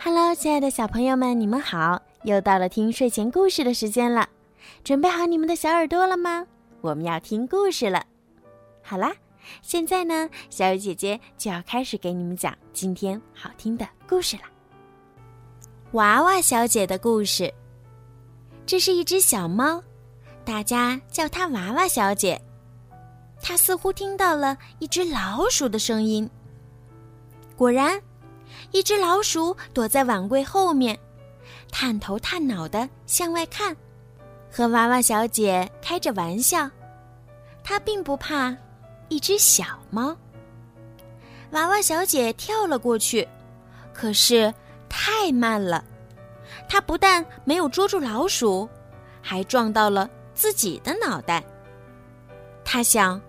Hello，亲爱的小朋友们，你们好！又到了听睡前故事的时间了，准备好你们的小耳朵了吗？我们要听故事了。好啦，现在呢，小雨姐姐就要开始给你们讲今天好听的故事了。娃娃小姐的故事。这是一只小猫，大家叫它娃娃小姐。它似乎听到了一只老鼠的声音。果然。一只老鼠躲在碗柜后面，探头探脑的向外看，和娃娃小姐开着玩笑。它并不怕一只小猫。娃娃小姐跳了过去，可是太慢了。它不但没有捉住老鼠，还撞到了自己的脑袋。他想，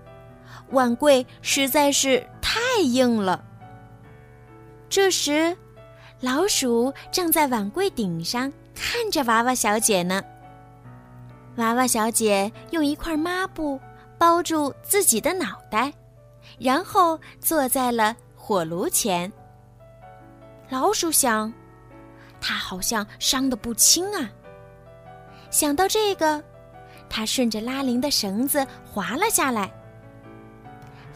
碗柜实在是太硬了。这时，老鼠正在碗柜顶上看着娃娃小姐呢。娃娃小姐用一块抹布包住自己的脑袋，然后坐在了火炉前。老鼠想，它好像伤得不轻啊。想到这个，它顺着拉铃的绳子滑了下来。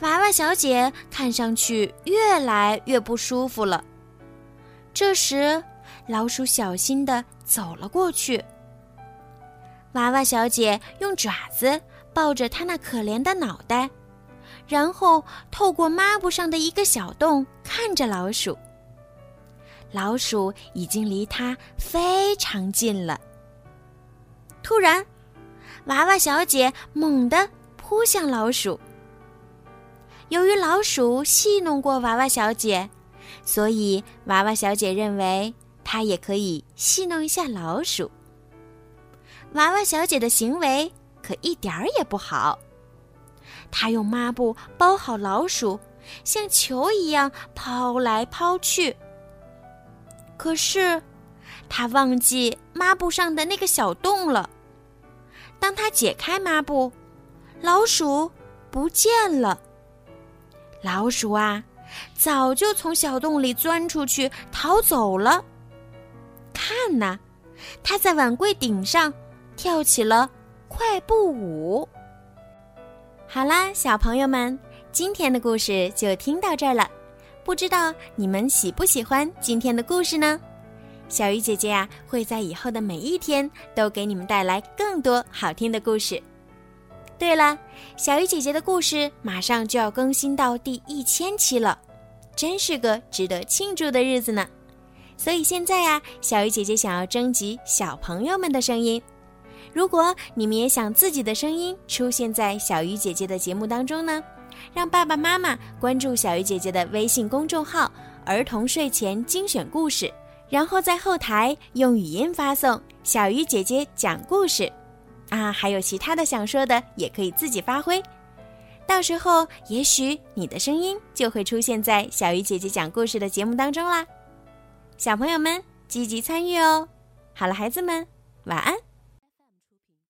娃娃小姐看上去越来越不舒服了。这时，老鼠小心地走了过去。娃娃小姐用爪子抱着它那可怜的脑袋，然后透过抹布上的一个小洞看着老鼠。老鼠已经离它非常近了。突然，娃娃小姐猛地扑向老鼠。由于老鼠戏弄过娃娃小姐，所以娃娃小姐认为她也可以戏弄一下老鼠。娃娃小姐的行为可一点儿也不好，她用抹布包好老鼠，像球一样抛来抛去。可是，她忘记抹布上的那个小洞了。当她解开抹布，老鼠不见了。老鼠啊，早就从小洞里钻出去逃走了。看呐，它在碗柜顶上跳起了快步舞。好啦，小朋友们，今天的故事就听到这儿了。不知道你们喜不喜欢今天的故事呢？小鱼姐姐呀，会在以后的每一天都给你们带来更多好听的故事。对了，小鱼姐姐的故事马上就要更新到第一千期了，真是个值得庆祝的日子呢。所以现在呀，小鱼姐姐想要征集小朋友们的声音。如果你们也想自己的声音出现在小鱼姐姐的节目当中呢，让爸爸妈妈关注小鱼姐姐的微信公众号“儿童睡前精选故事”，然后在后台用语音发送“小鱼姐姐讲故事”。啊，还有其他的想说的，也可以自己发挥。到时候，也许你的声音就会出现在小鱼姐姐讲故事的节目当中啦。小朋友们，积极参与哦！好了，孩子们，晚安。